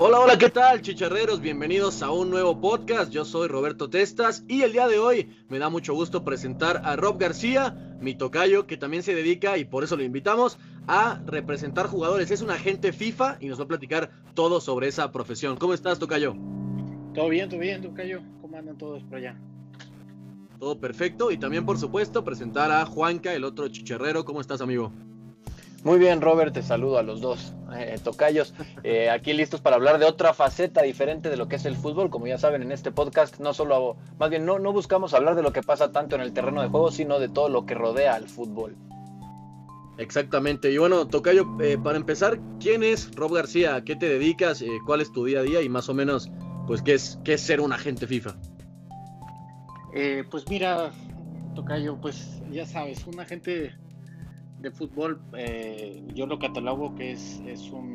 Hola, hola, ¿qué tal, chicharreros? Bienvenidos a un nuevo podcast. Yo soy Roberto Testas y el día de hoy me da mucho gusto presentar a Rob García, mi tocayo, que también se dedica, y por eso lo invitamos, a representar jugadores. Es un agente FIFA y nos va a platicar todo sobre esa profesión. ¿Cómo estás, tocayo? Todo bien, todo bien, tocayo. ¿Cómo andan todos por allá? Todo perfecto. Y también, por supuesto, presentar a Juanca, el otro chicharrero. ¿Cómo estás, amigo? Muy bien, Robert, te saludo a los dos eh, tocayos. Eh, aquí listos para hablar de otra faceta diferente de lo que es el fútbol. Como ya saben, en este podcast no solo, más bien, no, no buscamos hablar de lo que pasa tanto en el terreno de juego, sino de todo lo que rodea al fútbol. Exactamente. Y bueno, Tocayo, eh, para empezar, ¿quién es Rob García? ¿A qué te dedicas? ¿Cuál es tu día a día? Y más o menos, pues, ¿qué es, qué es ser un agente FIFA? pues mira, Tocayo, pues ya sabes, un agente de fútbol, eh, yo lo catalogo que es, es, un,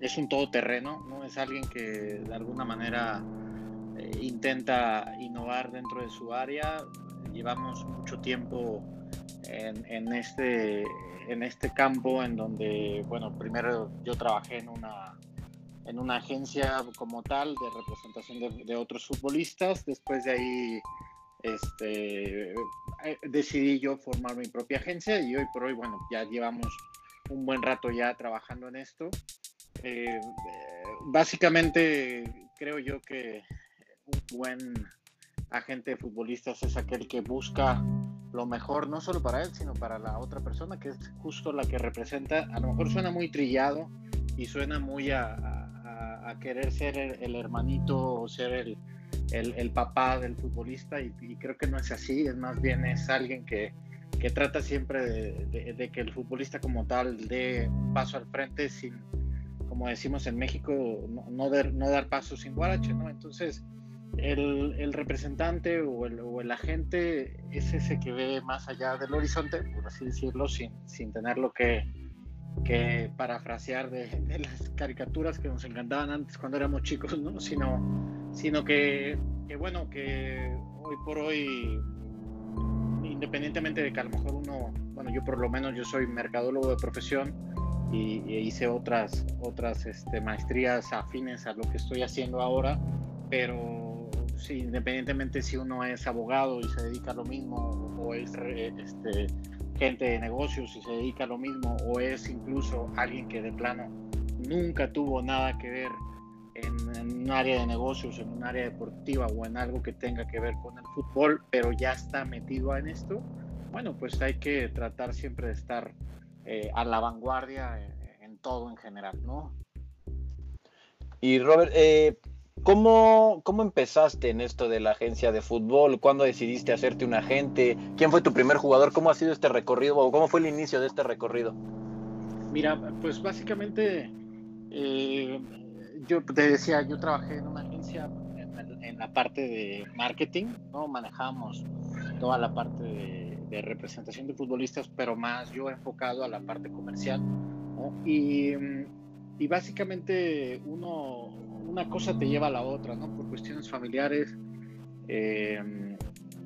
es un todoterreno, ¿no? Es alguien que de alguna manera eh, intenta innovar dentro de su área. Llevamos mucho tiempo en, este, en este campo en donde, bueno, primero yo trabajé en una, en una agencia como tal de representación de, de otros futbolistas, después de ahí este, decidí yo formar mi propia agencia y hoy por hoy, bueno, ya llevamos un buen rato ya trabajando en esto. Eh, básicamente creo yo que un buen agente de futbolistas es aquel que busca lo mejor no solo para él, sino para la otra persona, que es justo la que representa. A lo mejor suena muy trillado y suena muy a, querer ser el, hermanito o ser el, el, papá del futbolista y, creo que no es así, es más bien es alguien que, que trata siempre de, que el futbolista como tal dé paso al frente sin, como decimos en México, no, no, dar paso sin guarache, ¿no? Entonces, el, representante o el, o el, agente es ese que ve más allá del horizonte, por así decirlo, sin, sin tenerlo que, que parafrasear de, de, las caricaturas que nos encantaban antes cuando éramos chicos, ¿no? Sino sino que, bueno, que hoy por hoy, independientemente de que a lo mejor uno, bueno, yo por lo menos yo soy mercadólogo de profesión y, hice otras, otras este, maestrías afines a lo que estoy haciendo ahora, pero sí, independientemente si uno es abogado y se dedica a lo mismo o es este, gente de negocios y se dedica a lo mismo o es incluso alguien que de plano nunca tuvo nada que ver en, un área de negocios, en un área deportiva o en algo que tenga que ver con el fútbol, pero ya está metido en esto, bueno, pues hay que tratar siempre de estar eh, a la vanguardia en, todo en general, ¿no? Y Robert, eh, ¿cómo, ¿cómo empezaste en esto de la agencia de fútbol? ¿Cuándo decidiste hacerte un agente? ¿Quién fue tu primer jugador? ¿Cómo ha sido este recorrido o cómo fue el inicio de este recorrido? Mira, pues básicamente eh, yo te decía, yo trabajé en una agencia en, la parte de marketing, ¿no? Manejamos toda la parte de, representación de futbolistas, pero más yo enfocado a la parte comercial, Y, y, básicamente uno, una cosa te lleva a la otra, ¿no? Por cuestiones familiares. Eh,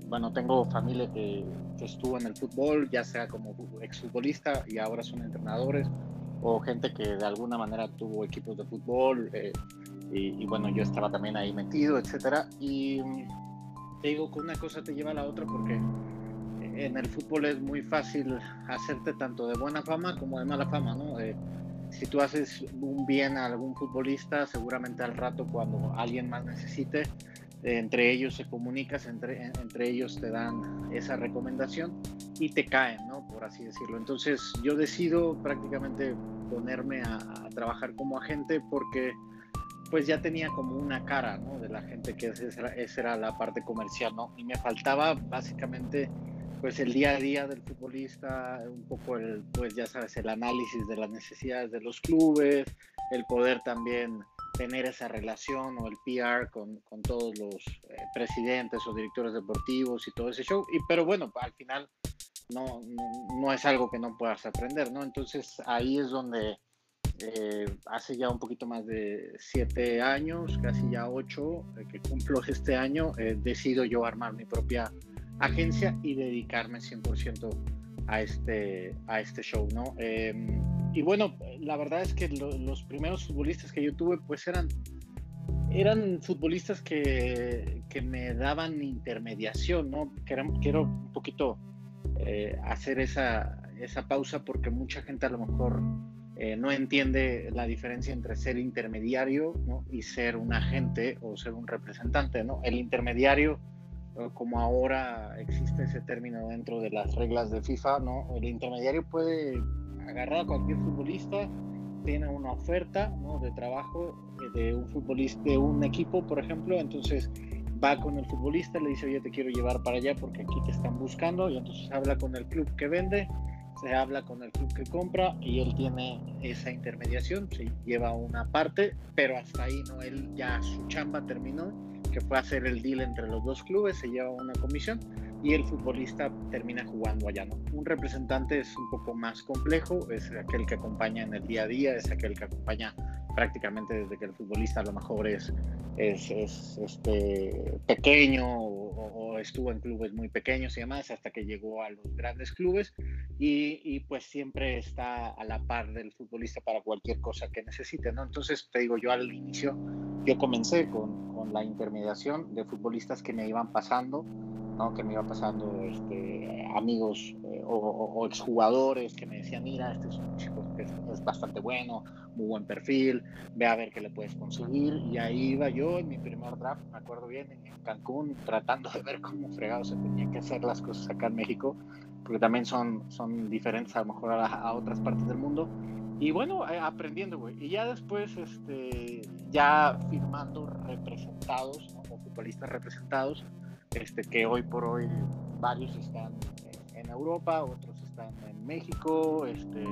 bueno, tengo familia que, que, estuvo en el fútbol, ya sea como exfutbolista y ahora son entrenadores o gente que de alguna manera tuvo equipos de fútbol eh, y, bueno, yo estaba también ahí metido, etcétera. Y te digo que una cosa te lleva a la otra porque en el fútbol es muy fácil hacerte tanto de buena fama como de mala fama, ¿no? Eh, si tú haces un bien a algún futbolista, seguramente al rato cuando alguien más necesite, entre ellos se comunicas, entre, entre ellos te dan esa recomendación y te caen, ¿no? Por así decirlo. Entonces yo decido prácticamente ponerme a, trabajar como agente porque pues ya tenía como una cara, ¿no? De la gente que esa, esa era la parte comercial, ¿no? Y me faltaba básicamente pues el día a día del futbolista, un poco pues ya sabes, el análisis de las necesidades de los clubes, el poder también tener esa relación o el PR con, con todos los eh, presidentes o directores deportivos y todo ese show. Y, pero bueno, al final no, no, es algo que no puedas aprender, ¿no? Entonces ahí es donde eh, hace ya un poquito más de siete años, casi ya ocho, eh, que cumplo este año, decido yo armar mi propia agencia y dedicarme 100% a este, a este show, ¿no? Y bueno, la verdad es que los primeros futbolistas que yo tuve, pues eran, eran futbolistas que, que me daban intermediación, ¿no? Quiero, quiero un poquito eh, hacer esa, esa pausa porque mucha gente a lo mejor eh, no entiende la diferencia entre ser intermediario ¿no? y ser un agente o ser un representante. ¿no? El intermediario, eh, como ahora existe ese término dentro de las reglas de FIFA, ¿no? el intermediario puede agarrar a cualquier futbolista, tiene una oferta de trabajo eh, de un futbolista, de un equipo, por ejemplo, entonces va con el futbolista, le dice, oye, te quiero llevar para allá porque aquí te están buscando, y entonces habla con el club que vende, se habla con el club que compra y él tiene esa intermediación, se lleva una parte, pero hasta ahí no, él ya su chamba terminó, que fue hacer el deal entre los dos clubes, se lleva una comisión y el futbolista termina jugando allá, ¿no? Un representante es un poco más complejo, es aquel que acompaña en el día a día, es aquel que acompaña prácticamente desde que el futbolista a lo mejor es, es, este, pequeño o, estuvo en clubes muy pequeños y demás hasta que llegó a los grandes clubes y, y, pues siempre está a la par del futbolista para cualquier cosa que necesite, ¿no? Entonces te digo, yo al inicio, yo comencé con, con la intermediación de futbolistas que me iban pasando que me iba pasando este, amigos eh, o, exjugadores que me decían, mira, este es un chico que es, bastante bueno, muy buen perfil, ve a ver qué le puedes conseguir. Y ahí iba yo en mi primer draft, me acuerdo bien, en, Cancún, tratando de ver cómo fregado se tenían que hacer las cosas acá en México, porque también son, son diferentes a lo mejor a, otras partes del mundo. Y bueno, eh, aprendiendo, güey. Y ya después, este, ya firmando representados, o futbolistas representados, este, que hoy por hoy varios están en Europa, otros están en México, este,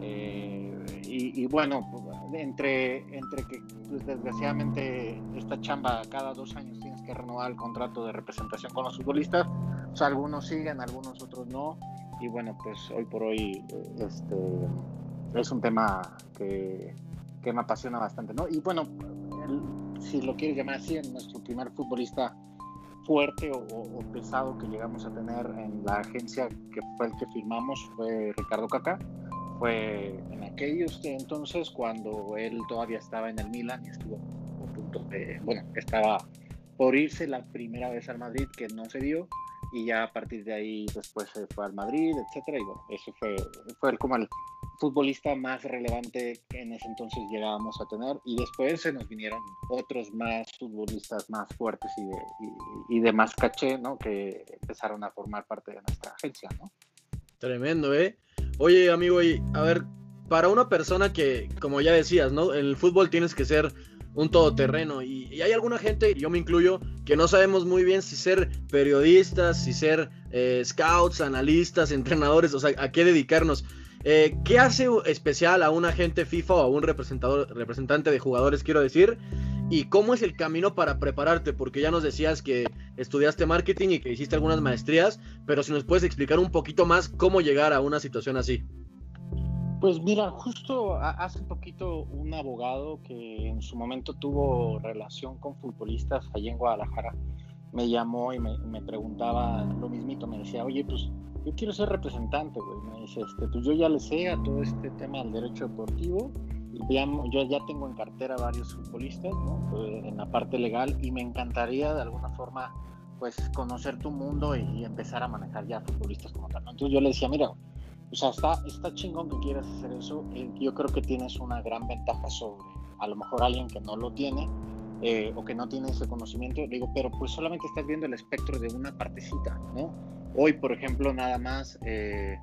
eh, y, bueno, entre, entre que pues, desgraciadamente esta chamba cada dos años tienes que renovar el contrato de representación con los futbolistas, pues, algunos siguen, algunos otros no, y bueno, pues hoy por hoy este, es un tema que, que me apasiona bastante, ¿no? Y bueno, si lo quieres llamar así, nuestro primer futbolista fuerte o, pesado que llegamos a tener en la agencia que fue el que firmamos fue Ricardo Caca. Fue en aquellos entonces cuando él todavía estaba en el Milan y estuvo a punto de, bueno, estaba por irse la primera vez al Madrid que no se dio y ya a partir de ahí después se fue al Madrid, etcétera y bueno, eso fue, fue como el, futbolista más relevante que en ese entonces llegábamos a tener y después se nos vinieron otros más futbolistas más fuertes y de, y, de más caché, ¿no? Que empezaron a formar parte de nuestra agencia, ¿no? Tremendo, ¿eh? Oye, amigo, y a ver, para una persona que, como ya decías, ¿no? En el fútbol tienes que ser un todoterreno y, hay alguna gente, yo me incluyo, que no sabemos muy bien si ser periodistas, si ser eh, scouts, analistas, entrenadores, o sea, a qué dedicarnos. Eh, ¿Qué hace especial a un agente FIFA o a un representador, representante de jugadores, quiero decir? ¿Y cómo es el camino para prepararte? Porque ya nos decías que estudiaste marketing y que hiciste algunas maestrías, pero si nos puedes explicar un poquito más cómo llegar a una situación así. Pues mira, justo hace poquito un abogado que en su momento tuvo relación con futbolistas allí en Guadalajara me llamó y me, me preguntaba lo mismito, me decía, oye, pues yo quiero ser representante, güey. Me dice, este, pues yo ya le sé a todo este tema del derecho deportivo. yo ya tengo en cartera varios futbolistas, ¿no? Pues, en la parte legal y me encantaría de alguna forma, pues, conocer tu mundo y, empezar a manejar ya futbolistas como tal. Entonces yo le decía, mira, o sea, está, está chingón que quieras hacer eso. Eh, yo creo que tienes una gran ventaja sobre a lo mejor alguien que no lo tiene eh, o que no tiene ese conocimiento. Digo, pero pues solamente estás viendo el espectro de una partecita, ¿no? Hoy, por ejemplo, nada más, eh,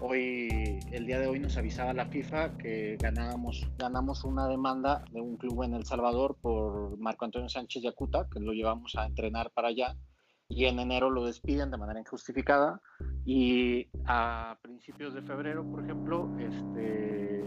hoy, el día de hoy nos avisaba la FIFA que ganábamos, ganamos una demanda de un club en El Salvador por Marco Antonio Sánchez Yacuta, que lo llevamos a entrenar para allá, y en enero lo despiden de manera injustificada, y a principios de febrero, por ejemplo, este,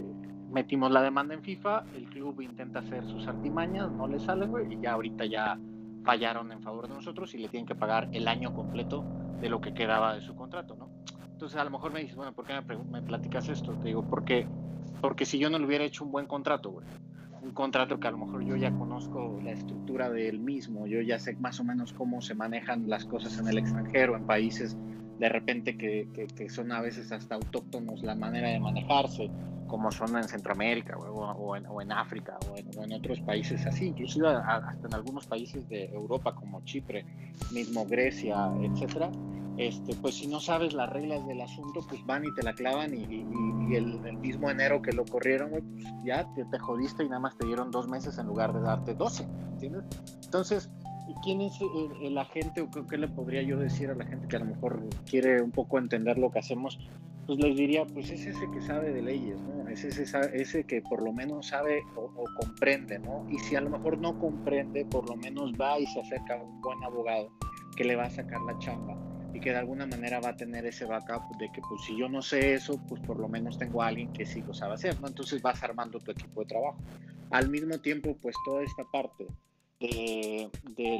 metimos la demanda en FIFA, el club intenta hacer sus artimañas, no le sale, güey, y ya ahorita ya fallaron en favor de nosotros y le tienen que pagar el año completo de lo que quedaba de su contrato, ¿no? Entonces a lo mejor me dices, bueno, ¿por qué me, platicas esto? Te digo, porque, porque si yo no le hubiera hecho un buen contrato, un contrato que a lo mejor yo ya conozco la estructura del mismo, yo ya sé más o menos cómo se manejan las cosas en el extranjero, en países de repente que, que, son a veces hasta autóctonos la manera de manejarse, como son en Centroamérica o, en, o en, África o en, otros países así, inclusive hasta en algunos países de Europa como Chipre, mismo Grecia, etcétera. Este, pues si no sabes las reglas del asunto, pues van y te la clavan y, y, el, mismo enero que lo corrieron, pues ya te, te, jodiste y nada más te dieron dos meses en lugar de darte doce, ¿entiendes? Entonces, ¿quién es el, agente o qué le podría yo decir a la gente que a lo mejor quiere un poco entender lo que hacemos? Pues les diría, pues es ese que sabe de leyes, ¿no? Es ese, ese que por lo menos sabe o, comprende, ¿no? Y si a lo mejor no comprende, por lo menos va y se acerca a un buen abogado que le va a sacar la chamba y que de alguna manera va a tener ese backup de que pues si yo no sé eso, pues por lo menos tengo a alguien que sí lo sabe hacer, ¿no? Entonces vas armando tu equipo de trabajo. Al mismo tiempo, pues toda esta parte de,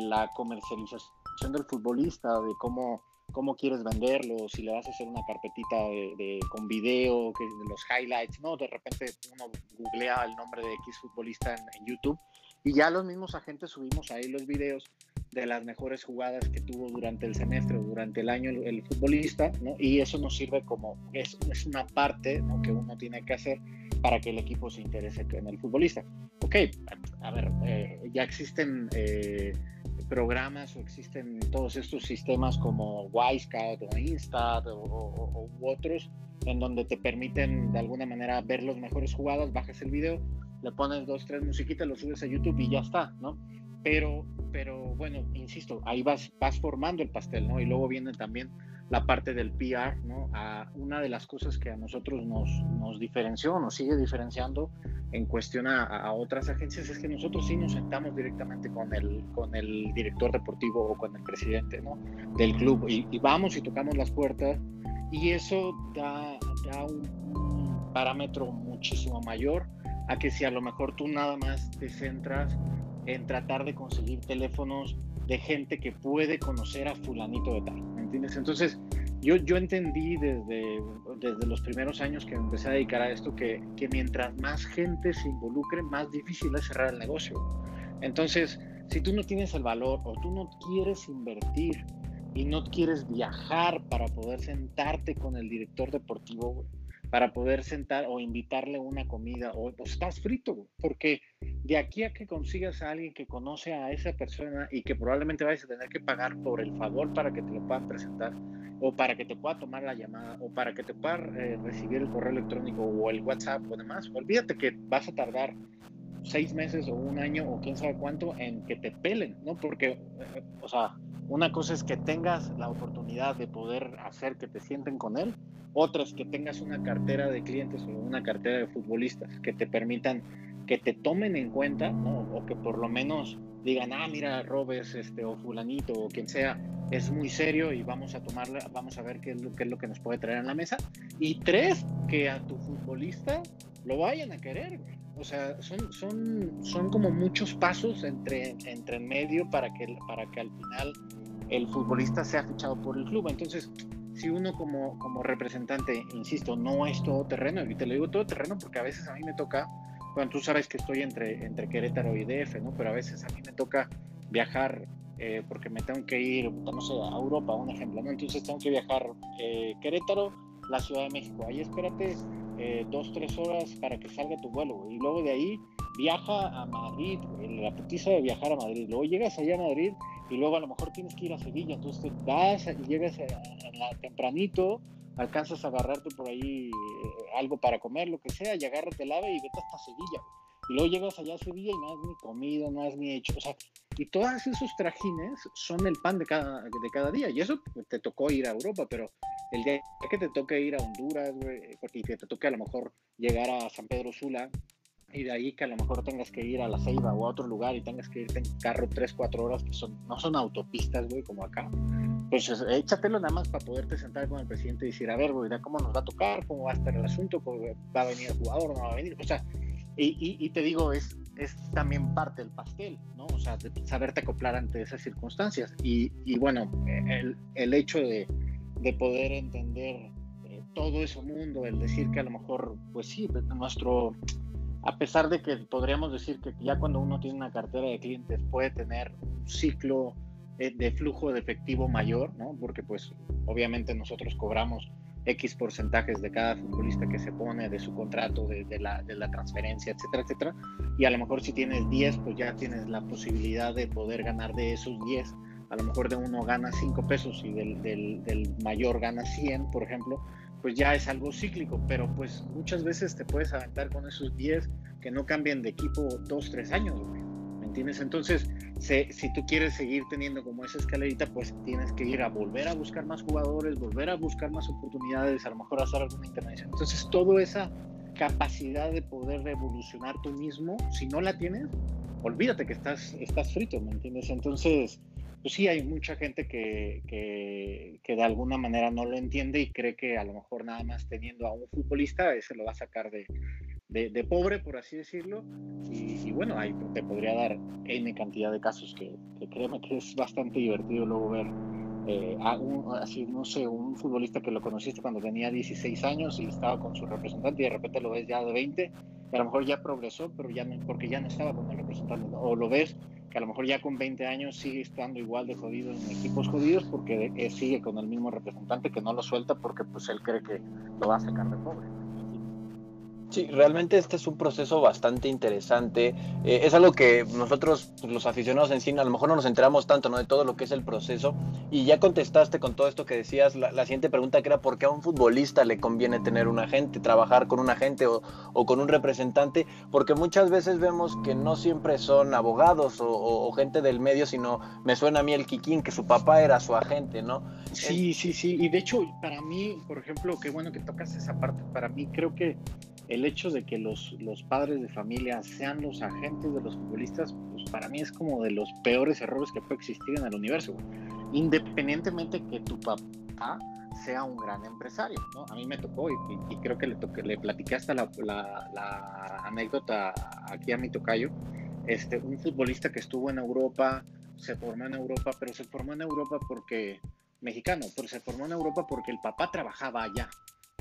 la comercialización del futbolista, de cómo, cómo quieres venderlo, si le vas a hacer una carpetita de, con video, que, de los highlights, ¿no? De repente uno googlea el nombre de X futbolista en, YouTube y ya los mismos agentes subimos ahí los videos de las mejores jugadas que tuvo durante el semestre o durante el año el, futbolista, ¿no? Y eso nos sirve como, es, es una parte ¿no? que uno tiene que hacer para que el equipo se interese en el futbolista. Ok, a ver, eh, ya existen eh, programas o existen todos estos sistemas como Wisecat o Instat o, u otros en donde te permiten de alguna manera ver los mejores jugadas, bajas el video, le pones dos, tres musiquitas, lo subes a YouTube y ya está, ¿no? Pero, pero bueno, insisto, ahí vas, vas formando el pastel, ¿no? Y luego viene también la parte del PR. A una de las cosas que a nosotros nos, nos diferenció, nos sigue diferenciando en cuestión a, otras agencias es que nosotros sí nos sentamos directamente con el, con el director deportivo o con el presidente, ¿no? Del club y, vamos y tocamos las puertas y eso da, da un parámetro muchísimo mayor a que si a lo mejor tú nada más te centras en tratar de conseguir teléfonos de gente que puede conocer a fulanito de tal, ¿me Entonces, yo, yo entendí desde, desde los primeros años que empecé a dedicar a esto que, que mientras más gente se involucre, más difícil es cerrar el negocio. Entonces, si tú no tienes el valor o tú no quieres invertir y no quieres viajar para poder sentarte con el director deportivo, para poder sentar o invitarle una comida o, estás frito, porque de aquí a que consigas a alguien que conoce a esa persona y que probablemente vayas a tener que pagar por el favor para que te lo puedan presentar o para que te pueda tomar la llamada o para que te pueda eh, recibir el correo electrónico o el WhatsApp o demás, olvídate que vas a tardar seis meses o un año o quién sabe cuánto en que te pelen, ¿no? Porque, eh, o sea, una cosa es que tengas la oportunidad de poder hacer que te sienten con él otras que tengas una cartera de clientes o una cartera de futbolistas que te permitan que te tomen en cuenta, ¿no? O que por lo menos digan, ah, mira, Robes, este, o fulanito, o quien sea, es muy serio y vamos a tomarla, vamos a ver qué es lo, qué es lo que nos puede traer en la mesa. Y tres, que a tu futbolista lo vayan a querer, O sea, son, son, son como muchos pasos entre, entre en medio para que, para que al final el futbolista sea fichado por el club. Entonces, si uno como, como representante, insisto, no es todo terreno, y te lo digo todo terreno porque a veces a mí me toca, bueno, tú sabes que estoy entre, entre Querétaro y DF, ¿no? Pero a veces a mí me toca viajar eh, porque me tengo que ir, no sé, a Europa, un ejemplo, ¿no? Entonces tengo que viajar eh, Querétaro, la Ciudad de México. Ahí espérate eh, dos, tres horas para que salga tu vuelo, y luego de ahí viaja a Madrid, la putiza de viajar a Madrid. Luego llegas allá a Madrid y luego a lo mejor tienes que ir a Sevilla, entonces vas y llegas tempranito, alcanzas a agarrarte por ahí eh, algo para comer, lo que sea, y agárrate el ave y vete hasta Sevilla. Y luego llegas allá a Sevilla y no has ni comido, no has ni hecho, o sea, y todos esos trajines son el pan de cada, de cada día. Y eso te tocó ir a Europa, pero el día que te toque ir a Honduras, porque te toque a lo mejor llegar a San Pedro Sula, y de ahí que a lo mejor tengas que ir a la Ceiba o a otro lugar y tengas que irte en carro 3, 4 horas, que son, no son autopistas, güey, como acá. Pues échatelo nada más para poderte sentar con el presidente y decir, a ver, güey, cómo nos va a tocar, cómo va a estar el asunto, va a venir el jugador, no va a venir. O sea, y, y, te digo, es, es también parte del pastel, ¿no? O sea, de saberte acoplar ante esas circunstancias. Y, y bueno, el, el hecho de, de poder entender eh, todo ese mundo, el decir que a lo mejor, pues sí, nuestro a pesar de que podríamos decir que ya cuando uno tiene una cartera de clientes puede tener un ciclo eh, de flujo de efectivo mayor, ¿no? Porque pues obviamente nosotros cobramos X porcentajes de cada futbolista que se pone, de su contrato, de, la, de, la, transferencia, etcétera, etcétera. Y a lo mejor si tienes 10, pues ya tienes la posibilidad de poder ganar de esos 10. A lo mejor de uno gana 5 pesos y del, del, del, mayor gana 100, por ejemplo, pues ya es algo cíclico, pero pues muchas veces te puedes aventar con esos 10 que no cambian de equipo 2, 3 años, ¿me entiendes? Entonces, si tú quieres seguir teniendo como esa escalerita, pues tienes que ir a volver a buscar más jugadores, volver a buscar más oportunidades, a lo mejor hacer alguna intervención. Entonces, toda esa capacidad de poder revolucionar tú mismo, si no la tienes, olvídate que estás, estás frito, ¿me entiendes? Entonces, pues sí, hay mucha gente que, que, de alguna manera no lo entiende y cree que a lo mejor nada más teniendo a un futbolista, ese lo va a sacar de, de, pobre, por así decirlo. Y, bueno, ahí te podría dar N cantidad de casos que, que créeme que es bastante divertido luego ver eh, a un, así, no sé, un futbolista que lo conociste cuando tenía 16 años y estaba con su representante y de repente lo ves ya de 20, que a lo mejor ya progresó, pero ya no, porque ya no estaba con el representante, o lo ves que a lo mejor ya con 20 años sigue estando igual de jodido en equipos jodidos porque eh, sigue con el mismo representante que no lo suelta porque pues él cree que lo va a sacar de pobre. Sí, realmente este es un proceso bastante interesante. Eh, es algo que nosotros, pues, los aficionados en cine, a lo mejor no nos enteramos tanto ¿no? de todo lo que es el proceso. Y ya contestaste con todo esto que decías, la, siguiente pregunta que era por qué a un futbolista le conviene tener un agente, trabajar con un agente o, o con un representante, porque muchas veces vemos que no siempre son abogados o, o, gente del medio, sino me suena a mí el Kikín, que su papá era su agente, ¿no? Sí, sí, sí. Y de hecho, para mí, por ejemplo, qué bueno que tocas esa parte, para mí creo que el hecho de que los, los padres de familia sean los agentes de los futbolistas, pues para mí es como de los peores errores que puede existir en el universo. Independientemente que tu papá sea un gran empresario, ¿no? A mí me tocó y, creo que le, toqué, le platiqué hasta la, la, anécdota aquí a mi tocayo, este, un futbolista que estuvo en Europa, se formó en Europa, pero se formó en Europa porque, mexicano, pero se formó en Europa porque el papá trabajaba allá,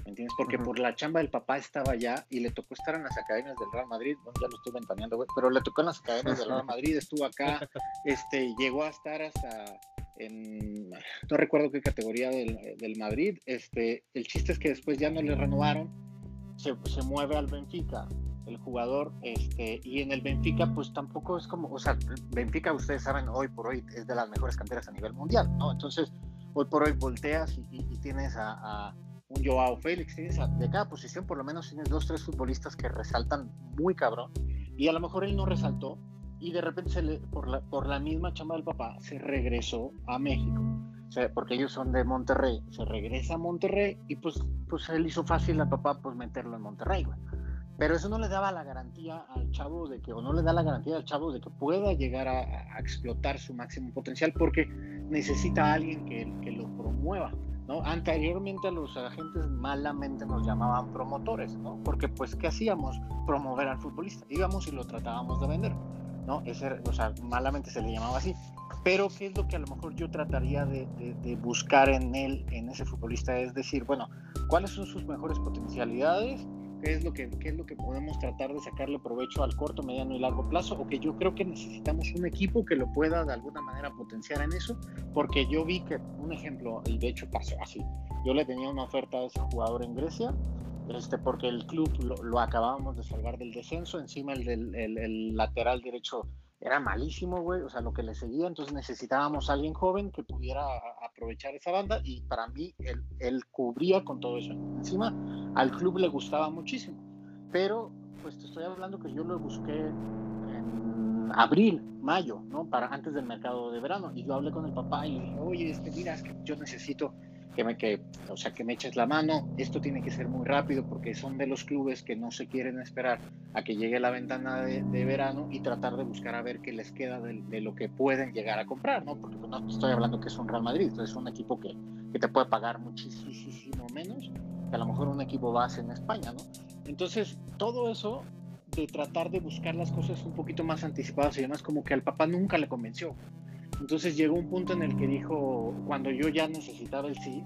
entiendes? Porque por la chamba del papá estaba allá y le tocó estar en las academias del Real Madrid, bueno, ya lo estoy ventaneando, güey, pero le tocó en las academias del Real Madrid, estuvo acá, este, llegó a estar hasta en, no recuerdo qué categoría del, del Madrid, este, el chiste es que después ya no le renovaron, se, se mueve al Benfica, el jugador, este, y en el Benfica, pues tampoco es como, o sea, Benfica, ustedes saben, hoy por hoy es de las mejores canteras a nivel mundial, ¿no? Entonces, hoy por hoy volteas y, tienes a un Joao Félix, tienes de cada posición por lo menos tienes dos, tres futbolistas que resaltan muy cabrón, y a lo mejor él no resaltó, y de repente se le, por, la, por la misma chamba del papá se regresó a México, porque ellos son de Monterrey, se regresa a Monterrey, y pues, pues él hizo fácil al papá pues meterlo en Monterrey, Pero eso no le daba la garantía al chavo de que, o no le da la garantía al chavo de que pueda llegar a, a explotar su máximo potencial, porque necesita a alguien que, que lo promueva. Anteriormente a los agentes malamente nos llamaban promotores, ¿no? Porque pues, ¿qué hacíamos? Promover al futbolista. Íbamos y lo tratábamos de vender, ¿no? Ese, o sea, malamente se le llamaba así. Pero, ¿qué es lo que a lo mejor yo trataría de, de buscar en él, en ese futbolista? Es decir, bueno, ¿cuáles son sus mejores potencialidades? Qué es lo que qué es lo que podemos tratar de sacarle provecho al corto, mediano y largo plazo, o que yo creo que necesitamos un equipo que lo pueda de alguna manera potenciar en eso, porque yo vi que un ejemplo, y de hecho pasó así, yo le tenía una oferta a ese jugador en Grecia, este, porque el club lo, acabábamos de salvar del descenso, encima el, del, el lateral derecho era malísimo, güey, o sea, lo que le seguía, entonces necesitábamos a alguien joven que pudiera aprovechar esa banda y para mí él, él, cubría con todo eso. Encima, al club le gustaba muchísimo, pero pues te estoy hablando que yo lo busqué en abril, mayo, ¿no? Para antes del mercado de verano y yo hablé con el papá y le dije, oye, es que mira, es que yo necesito que me, que, o sea, que me eches la mano, esto tiene que ser muy rápido porque son de los clubes que no se quieren esperar a que llegue la ventana de, verano y tratar de buscar a ver qué les queda de, lo que pueden llegar a comprar, ¿no? Porque pues, no estoy hablando que es un Real Madrid, es un equipo que, que te puede pagar muchísimo menos que a lo mejor un equipo base en España, ¿no? Entonces, todo eso de tratar de buscar las cosas un poquito más anticipadas y demás, como que al papá nunca le convenció. Entonces llegó un punto en el que dijo, cuando yo ya necesitaba el sí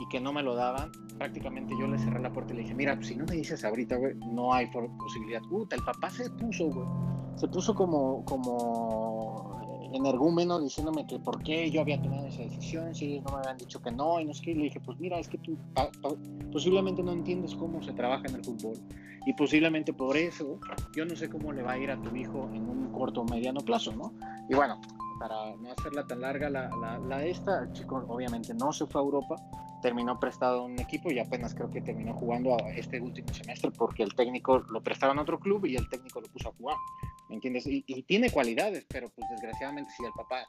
y que no me lo daban, prácticamente yo le cerré la puerta y le dije, mira, pues si no me dices ahorita, güey, no hay posibilidad. Puta, el papá se puso, güey. Se puso como, como energúmeno diciéndome que por qué yo había tomado esa decisión, si ellos no me habían dicho que no, y no sé qué. Le dije, pues mira, es que tú posiblemente no entiendes cómo se trabaja en el fútbol. Y posiblemente por eso yo no sé cómo le va a ir a tu hijo en un corto o mediano plazo, ¿no? Y bueno, para no hacerla tan larga la, la, esta, el chico obviamente no se fue a Europa, terminó prestado a un equipo y apenas creo que terminó jugando este último semestre porque el técnico lo prestaba en otro club y el técnico lo puso a jugar, ¿me entiendes? Y, tiene cualidades, pero pues desgraciadamente si el papá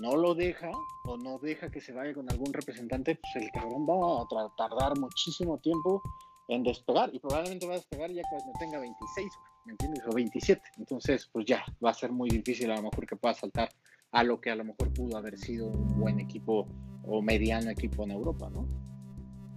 no lo deja o no deja que se vaya con algún representante, pues el cabrón va a tardar muchísimo tiempo en despegar y probablemente va a despegar ya cuando tenga 26, ¿me entiendes? O 27. Entonces, pues ya va a ser muy difícil a lo mejor que pueda saltar a lo que a lo mejor pudo haber sido un buen equipo o mediano equipo en Europa, ¿no?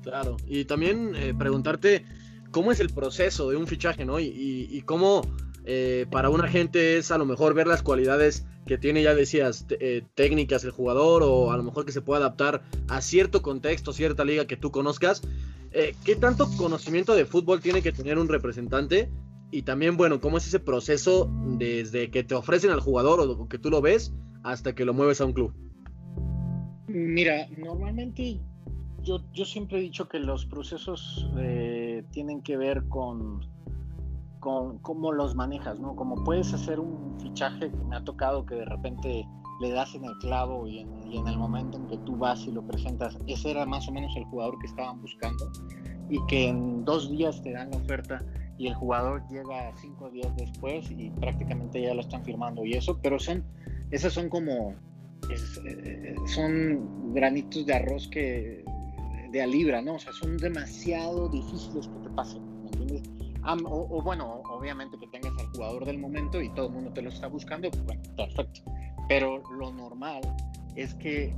Claro, y también eh, preguntarte cómo es el proceso de un fichaje, ¿no? Y, cómo eh, para un agente es a lo mejor ver las cualidades que tiene, ya decías, eh, técnicas el jugador o a lo mejor que se pueda adaptar a cierto contexto, cierta liga que tú conozcas. ¿Qué tanto conocimiento de fútbol tiene que tener un representante? Y también, bueno, ¿cómo es ese proceso desde que te ofrecen al jugador o que tú lo ves hasta que lo mueves a un club? Mira, normalmente yo, yo siempre he dicho que los procesos eh, tienen que ver con, con cómo los manejas, ¿no? Como puedes hacer un fichaje, me ha tocado que de repente le das en el clavo y en, y en, el momento en que tú vas y lo presentas, ese era más o menos el jugador que estaban buscando y que en dos días te dan la oferta y el jugador llega cinco días después y prácticamente ya lo están firmando y eso, pero son esas son como, eh, son granitos de arroz que de a libra, ¿no? O sea, son demasiado difíciles que te pasen, ¿me entiendes? o, bueno, obviamente que tengas al jugador del momento y todo el mundo te lo está buscando, pues, bueno, perfecto. Pero lo normal es que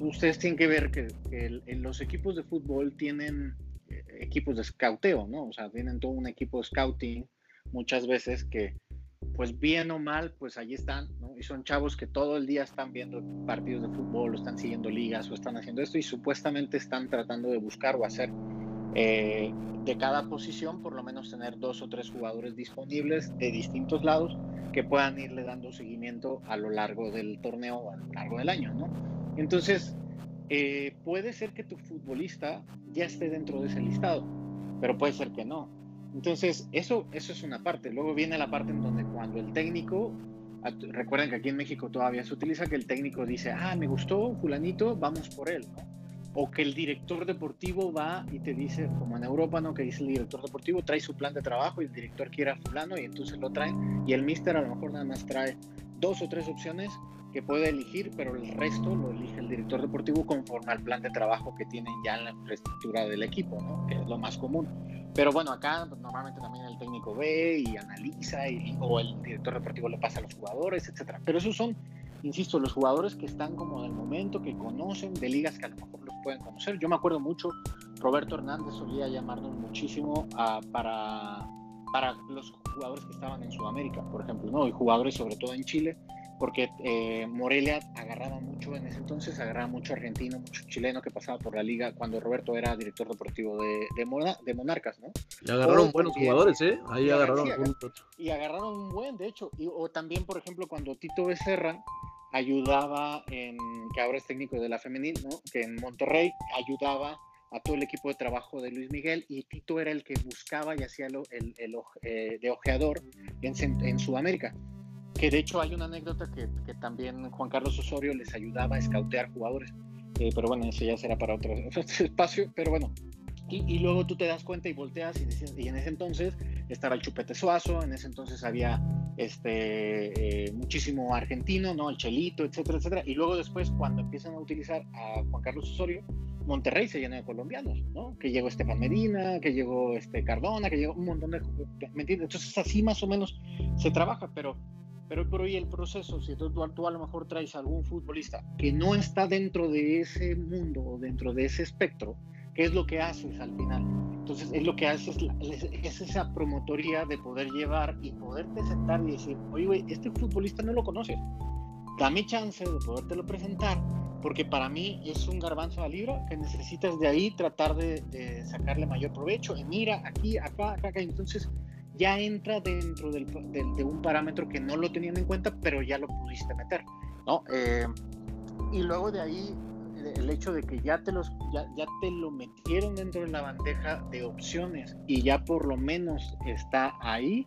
ustedes tienen que ver que, los equipos de fútbol tienen eh, equipos de scouteo, ¿no? O sea, tienen todo un equipo de scouting muchas veces que pues bien o mal, pues ahí están. Y son chavos que todo el día están viendo partidos de fútbol, o están siguiendo ligas, o están haciendo esto, y supuestamente están tratando de buscar o hacer eh, de cada posición, por lo menos tener dos o tres jugadores disponibles de distintos lados que puedan irle dando seguimiento a lo largo del torneo o a lo largo del año, ¿no? Entonces, eh, puede ser que tu futbolista ya esté dentro de ese listado, pero puede ser que no. Entonces, eso, eso es una parte. Luego viene la parte en donde cuando el técnico, recuerden que aquí en México todavía se utiliza que el técnico dice, ah, me gustó fulanito, vamos por él, ¿no? O que el director deportivo va y te dice, como en Europa, ¿no? Que dice el director deportivo, trae su plan de trabajo y el director quiere a fulano y entonces lo traen y el mister a lo mejor nada más trae dos o tres opciones que puede elegir, pero el resto lo elige el director deportivo conforme al plan de trabajo que tienen ya en la infraestructura del equipo, ¿no? Que es lo más común. Pero bueno, acá pues, normalmente también el técnico ve y analiza, y, o el director deportivo le pasa a los jugadores, etcétera. Pero esos son, insisto, los jugadores que están como del momento, que conocen de ligas que a lo mejor los pueden conocer. Yo me acuerdo mucho, Roberto Hernández solía llamarnos muchísimo ah, para, para los jugadores que estaban en Sudamérica, por ejemplo, ¿no? y jugadores sobre todo en Chile porque eh, Morelia agarraba mucho en ese entonces, agarraba mucho argentino, mucho chileno que pasaba por la liga cuando Roberto era director deportivo de, de, Monarcas, ¿no? Y agarraron buenos jugadores, ¿eh? Ahí agarraron un Y agarraron un buen, de hecho. o también, por ejemplo, cuando Tito Becerra ayudaba en, que ahora es técnico de la femenil, ¿no? Que en Monterrey ayudaba a todo el equipo de trabajo de Luis Miguel y Tito era el que buscaba y hacía el, el, eh, de ojeador en, en Sudamérica que de hecho hay una anécdota que, que también Juan Carlos Osorio les ayudaba a escautear jugadores, eh, pero bueno, eso ya será para otro, espacio, pero bueno. Y, y, luego tú te das cuenta y volteas y, y, en ese entonces estaba el Chupete Suazo, en ese entonces había este, eh, muchísimo argentino, ¿no? El Chelito, etcétera, etcétera. Y luego después, cuando empiezan a utilizar a Juan Carlos Osorio, Monterrey se llena de colombianos, ¿no? Que llegó Estefan Medina, que llegó este Cardona, que llegó un montón de... ¿Me entiendes? Entonces así más o menos se trabaja, pero pero por hoy el proceso, si tú, a lo mejor traes a algún futbolista que no está dentro de ese mundo o dentro de ese espectro, ¿qué es lo que haces al final? Entonces, es lo que haces, es, esa promotoría de poder llevar y poderte sentar y decir, oye, güey, este futbolista no lo conoces, dame chance de podértelo presentar, porque para mí es un garbanzo a libra que necesitas de ahí tratar de, de sacarle mayor provecho. Y mira, aquí, acá, acá, acá. Entonces, ya entra dentro del, de un parámetro que no lo tenían en cuenta, pero ya lo pudiste meter. ¿no? Eh, y luego de ahí, el hecho de que ya te, los, ya, ya te lo metieron dentro de la bandeja de opciones y ya por lo menos está ahí,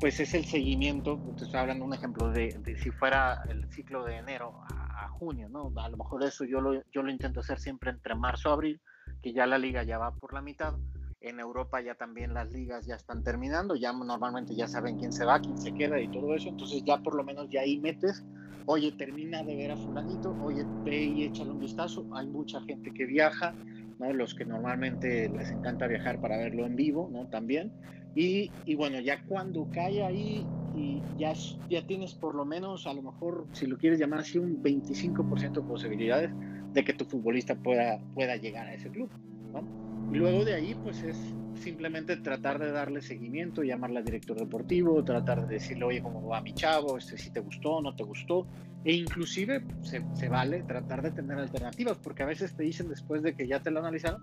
pues es el seguimiento, te estoy hablando un ejemplo de, de si fuera el ciclo de enero a, a, junio, ¿no? A lo mejor eso yo lo, yo lo intento hacer siempre entre marzo y abril, que ya la liga ya va por la mitad. En Europa ya también las ligas ya están terminando, ya normalmente ya saben quién se va, quién se queda y todo eso, entonces ya por lo menos ya ahí metes, oye, termina de ver a fulanito, oye, ve y échale un vistazo, hay mucha gente que viaja, ¿no? Los que normalmente les encanta viajar para verlo en vivo, ¿no? También. Y, y bueno, ya cuando cae ahí y ya, ya tienes por lo menos, a lo mejor, si lo quieres llamar así, un 25% de posibilidades de que tu futbolista pueda, pueda llegar a ese club. ¿no? Y luego de ahí, pues es simplemente tratar de darle seguimiento, llamarle al director deportivo, tratar de decirle, oye, ¿cómo va mi chavo? Este, si te gustó, no te gustó. E inclusive se, se, vale tratar de tener alternativas, porque a veces te dicen después de que ya te lo analizaron,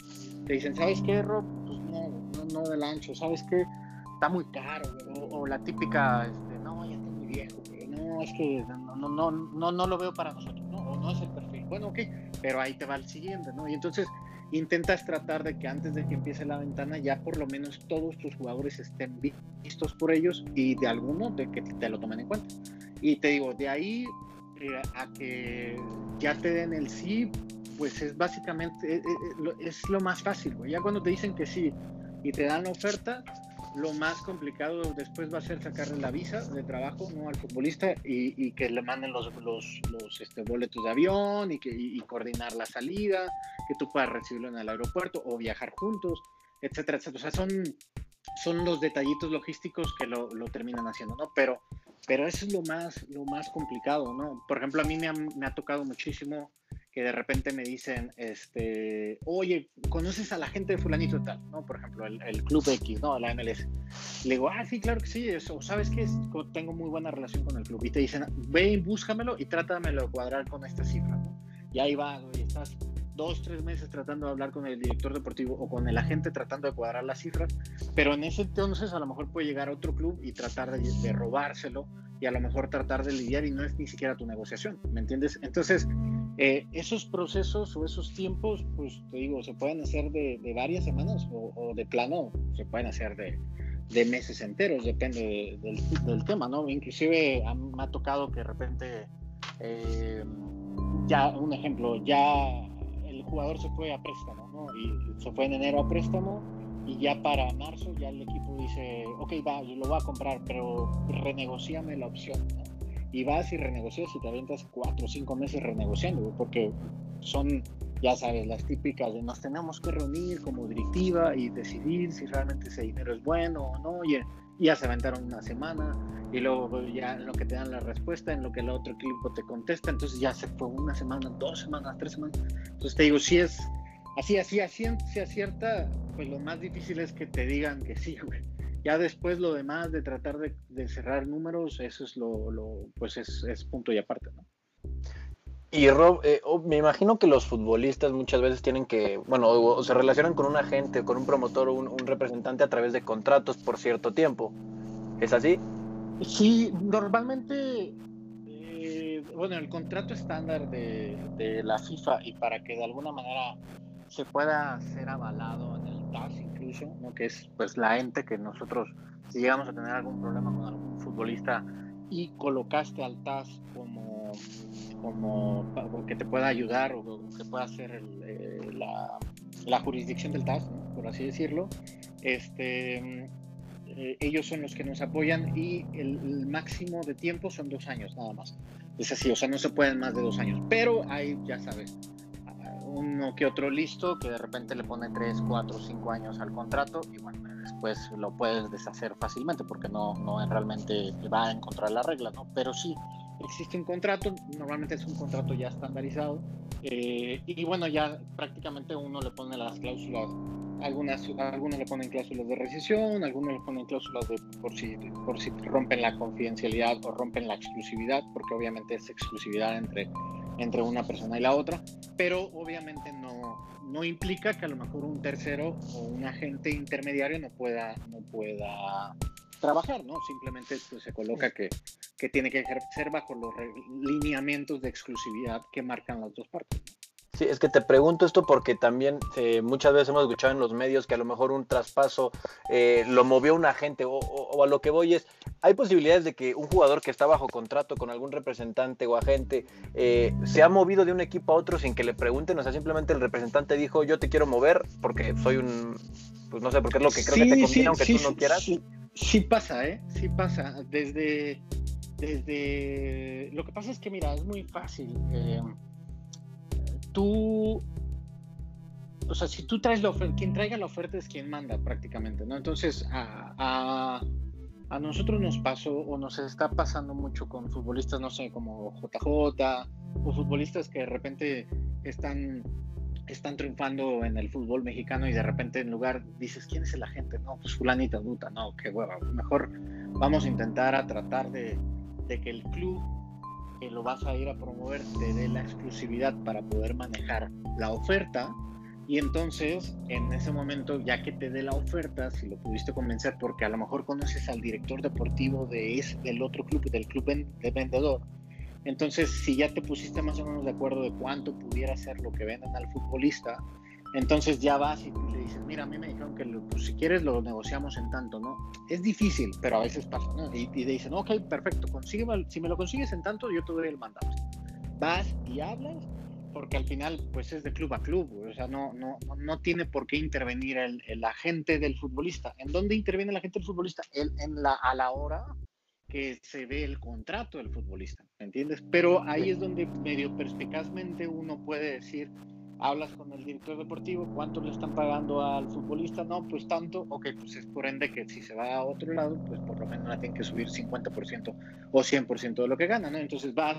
te dicen, ¿sabes qué, Rob? Pues no, no, no del ancho, ¿sabes qué? Está muy caro, o, o, la típica, este, no, ya está muy viejo, no, es que no, no, no, no, no lo veo para nosotros, ¿no? O no es el perfil. Bueno, ok, pero ahí te va el siguiente, ¿no? Y entonces intentas tratar de que antes de que empiece la ventana ya por lo menos todos tus jugadores estén vistos por ellos y de alguno de que te lo tomen en cuenta. Y te digo, de ahí eh, a que ya te den el sí, pues es básicamente, es, es lo más fácil. Ya cuando te dicen que sí y te dan la oferta, lo más complicado después va a ser sacarle la visa de trabajo ¿no? al futbolista y, y que le manden los, los, los este, boletos de avión y, que, y, coordinar la salida, que tú puedas recibirlo en el aeropuerto o viajar juntos, etcétera, etcétera. O sea, son, son los detallitos logísticos que lo, lo terminan haciendo, ¿no? Pero, pero eso es lo más, lo más complicado, ¿no? Por ejemplo, a mí me ha, me ha tocado muchísimo que de repente me dicen, este, oye, ¿conoces a la gente de fulanito tal? ¿No? Por ejemplo, el, el, Club X, ¿no? La MLS. Le digo, ah, sí, claro que sí, eso, ¿sabes qué? Tengo muy buena relación con el club. Y te dicen, ve, búscamelo y trátamelo de cuadrar con esta cifra, ¿no? Y ahí va, y estás dos, tres meses tratando de hablar con el director deportivo o con el agente tratando de cuadrar las cifras, pero en ese entonces a lo mejor puede llegar a otro club y tratar de, de robárselo y a lo mejor tratar de lidiar y no es ni siquiera tu negociación, ¿me entiendes? Entonces, eh, esos procesos o esos tiempos, pues te digo, se pueden hacer de, varias semanas o, de plano, se pueden hacer de, meses enteros, depende de, del, tema, ¿no? Inclusive me ha tocado que de repente, eh, ya un ejemplo, ya el jugador se fue a préstamo, ¿no? Y se fue en enero a préstamo y ya para marzo ya el equipo dice, ok, va, yo lo voy a comprar, pero renegociame la opción, ¿no? Y vas y renegocias y te aventas cuatro o cinco meses renegociando, porque son, ya sabes, las típicas de nos tenemos que reunir como directiva y decidir si realmente ese dinero es bueno o no, y ya se aventaron una semana y luego ya en lo que te dan la respuesta, en lo que el otro equipo te contesta, entonces ya se fue una semana, dos semanas, tres semanas. Entonces te digo, si es así, así, así se acierta, pues lo más difícil es que te digan que sí, güey. Ya después lo demás de tratar de, de cerrar números, eso es lo, lo pues es, es, punto y aparte, ¿no? Y Rob, eh, oh, me imagino que los futbolistas muchas veces tienen que, bueno, o, o se relacionan con un agente, con un promotor o un, un, representante a través de contratos por cierto tiempo. ¿Es así? Sí, normalmente, eh, bueno, el contrato estándar de, de, la FIFA y para que de alguna manera se pueda ser avalado en el TAS incluso, ¿no? que es pues la ente que nosotros, si llegamos a tener algún problema con algún futbolista y colocaste al TAS como, como que te pueda ayudar o que pueda ser eh, la, la, jurisdicción del TAS, ¿no? por así decirlo, este, eh, ellos son los que nos apoyan y el, el, máximo de tiempo son dos años nada más. Es así, o sea, no se pueden más de dos años, pero hay, ya sabes, uno que otro listo que de repente le pone 3, 4, 5 años al contrato y bueno, después lo puedes deshacer fácilmente porque no, no realmente va a encontrar la regla, ¿no? Pero sí, existe un contrato, normalmente es un contrato ya estandarizado eh, y bueno, ya prácticamente uno le pone las cláusulas, algunas, algunos le ponen cláusulas de rescisión, algunos le ponen cláusulas de por si, por si rompen la confidencialidad o rompen la exclusividad, porque obviamente es exclusividad entre entre una persona y la otra, pero obviamente no, no implica que a lo mejor un tercero o un agente intermediario no pueda, no pueda trabajar, ¿no? Simplemente pues, se coloca que que tiene que ejercer bajo los lineamientos de exclusividad que marcan las dos partes. Sí, es que te pregunto esto porque también eh, muchas veces hemos escuchado en los medios que a lo mejor un traspaso eh, lo movió un agente o, a lo que voy es, hay posibilidades de que un jugador que está bajo contrato con algún representante o agente eh, se ha movido de un equipo a otro sin que le pregunten, o sea, simplemente el representante dijo yo te quiero mover porque soy un, pues no sé, porque es lo que creo que te conviene aunque tú no quieras. Sí, pasa, ¿eh? Sí pasa. Desde, desde, lo que pasa es que mira, es muy fácil tú, o sea, si tú traes la oferta, quien traiga la oferta es quien manda prácticamente, ¿no? Entonces, a, nosotros nos pasó o nos está pasando mucho con futbolistas, no sé, como JJ o futbolistas que de repente están están triunfando en el fútbol mexicano y de repente en lugar dices, ¿quién es el agente? No, pues fulanita duta, no, qué hueva. Mejor vamos a intentar a tratar de, de que el club que lo vas a ir a promover te dé la exclusividad para poder manejar la oferta. Y entonces en ese momento ya que te dé la oferta si lo pudiste convencer porque a lo mejor conoces al director deportivo de ese, del otro club del club de vendedor entonces si ya te pusiste más o menos de acuerdo de cuánto pudiera ser lo que venden al futbolista entonces ya vas y le dices, mira, a mí me dijeron que pues, si quieres lo negociamos en tanto, ¿no? Es difícil, pero a veces pasa, ¿no? Y, te dicen, ok, perfecto, consigue, si me lo consigues en tanto, yo te doy el mandato. Vas y hablas, porque al final, pues es de club a club, o sea, no, no, no tiene por qué intervenir el, el agente del futbolista. ¿En dónde interviene el agente del futbolista? en la, a la hora que se ve el contrato del futbolista, ¿me entiendes? Pero ahí es donde medio perspicazmente uno puede decir, hablas con el director deportivo, cuánto le están pagando al futbolista, no, pues tanto, ok, pues es por ende que si se va a otro lado, pues por lo menos la tienen que subir 50% o 100% de lo que gana, ¿no? Entonces vas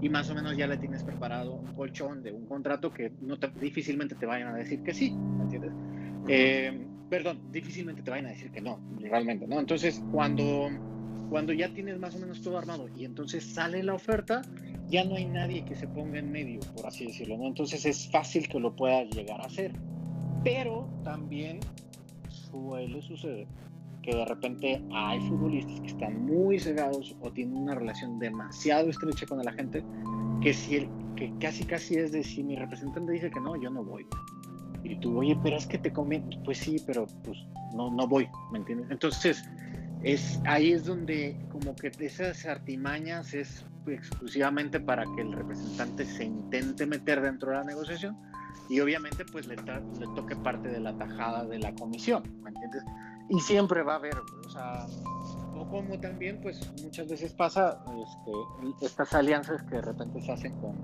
y más o menos ya le tienes preparado un colchón de un contrato que no difícilmente te vayan a decir que sí, ¿me entiendes? Eh, perdón, difícilmente te vayan a decir que no, realmente, ¿no? Entonces, cuando, cuando ya tienes más o menos todo armado y entonces sale la oferta, ya no hay nadie que se ponga en medio, por así decirlo, ¿no? Entonces es fácil que lo pueda llegar a hacer. Pero también suele suceder que de repente hay futbolistas que están muy cegados o tienen una relación demasiado estrecha con la gente que si el, que casi casi es de si mi representante dice que no, yo no voy. Y tú, oye, pero es que te conviene, pues sí, pero pues no, no voy, ¿me entiendes? Entonces, es, ahí es donde como que esas artimañas es exclusivamente para que el representante se intente meter dentro de la negociación y obviamente pues le, le toque parte de la tajada de la comisión, ¿me entiendes? Y siempre va a haber, o sea, o como también pues muchas veces pasa este, estas alianzas que de repente se hacen con,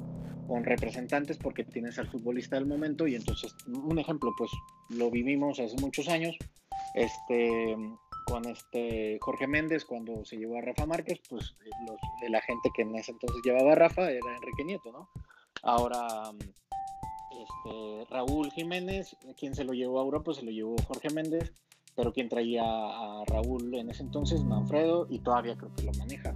con representantes porque tienes al futbolista del momento y entonces un ejemplo pues lo vivimos hace muchos años este con este Jorge Méndez cuando se llevó a Rafa Márquez, pues los, la gente que en ese entonces llevaba a Rafa era Enrique Nieto, ¿no? Ahora este, Raúl Jiménez, quien se lo llevó a Europa, se lo llevó Jorge Méndez, pero quien traía a Raúl en ese entonces, Manfredo, y todavía creo que lo maneja.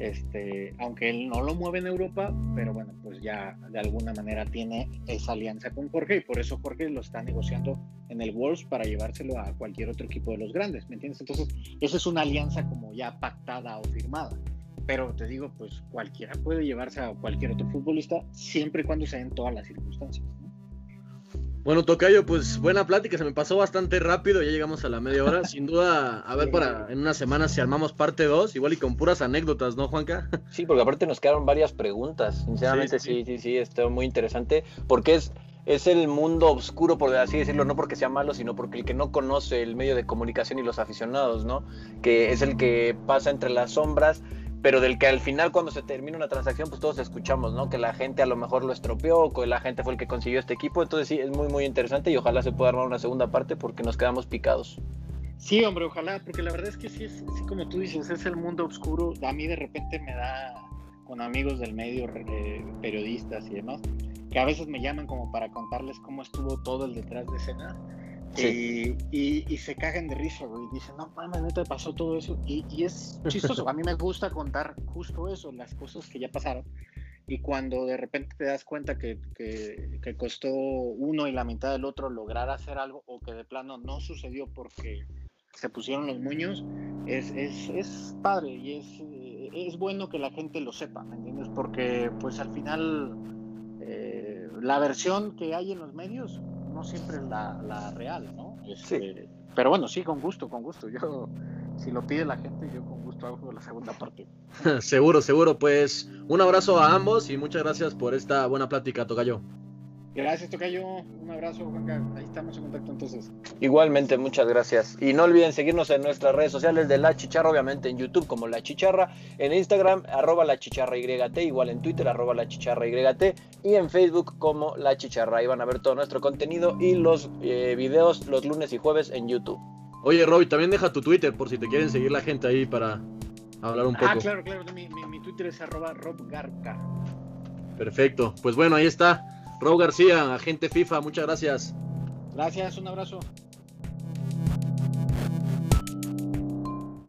Este, aunque él no lo mueve en Europa, pero bueno, pues ya de alguna manera tiene esa alianza con Jorge y por eso Jorge lo está negociando en el Wolves para llevárselo a cualquier otro equipo de los grandes, ¿me entiendes? Entonces, esa es una alianza como ya pactada o firmada. Pero te digo, pues cualquiera puede llevarse a cualquier otro futbolista siempre y cuando se den todas las circunstancias. Bueno, Tocayo, pues buena plática, se me pasó bastante rápido, ya llegamos a la media hora. Sin duda, a ver para en una semana si armamos parte 2, igual y con puras anécdotas, ¿no, Juanca? Sí, porque aparte nos quedaron varias preguntas. Sinceramente, sí, sí, sí, está muy interesante, porque es, es el mundo oscuro, por así decirlo, no porque sea malo, sino porque el que no conoce el medio de comunicación y los aficionados, ¿no? Que es el que pasa entre las sombras pero del que al final cuando se termina una transacción, pues todos escuchamos, ¿no? Que la gente a lo mejor lo estropeó, que la gente fue el que consiguió este equipo, entonces sí, es muy, muy interesante y ojalá se pueda armar una segunda parte porque nos quedamos picados. Sí, hombre, ojalá, porque la verdad es que sí, es, como tú dices, es el mundo oscuro. A mí de repente me da, con amigos del medio, periodistas y demás, que a veces me llaman como para contarles cómo estuvo todo el detrás de escena y, y, se cagan de risa, güey. Dicen, no mames, neta pasó todo eso. Y, y, es chistoso. A mí me gusta contar justo eso, las cosas que ya pasaron. Y cuando de repente te das cuenta que, que, que, costó uno y la mitad del otro lograr hacer algo, o que de plano no sucedió porque se pusieron los muños, es, es, es padre y es, es bueno que la gente lo sepa, ¿me entiendes? Porque pues al final la versión que hay en los medios no siempre es la, real, ¿no? Este, pero bueno, sí, con gusto, con gusto. Yo, si lo pide la gente, yo con gusto hago la segunda parte. seguro, seguro. Pues un abrazo a ambos y muchas gracias por esta buena plática, Tocayo. Gracias, Tocayo. Un abrazo, Juanca. Ahí estamos en contacto entonces. Igualmente, muchas gracias. Y no olviden seguirnos en nuestras redes sociales de La Chicharra, obviamente en YouTube como La Chicharra, en Instagram, arroba La Chicharra YT, igual en Twitter, arroba La Chicharra YT, y en Facebook como La Chicharra. Ahí van a ver todo nuestro contenido y los eh, videos los lunes y jueves en YouTube. Oye, Roby, también deja tu Twitter por si te quieren seguir la gente ahí para hablar un ah, poco. Ah, claro, claro. Mi, mi Twitter es arroba robgarca. Perfecto. Pues bueno, ahí está. Rob García, agente FIFA, muchas gracias. Gracias, un abrazo.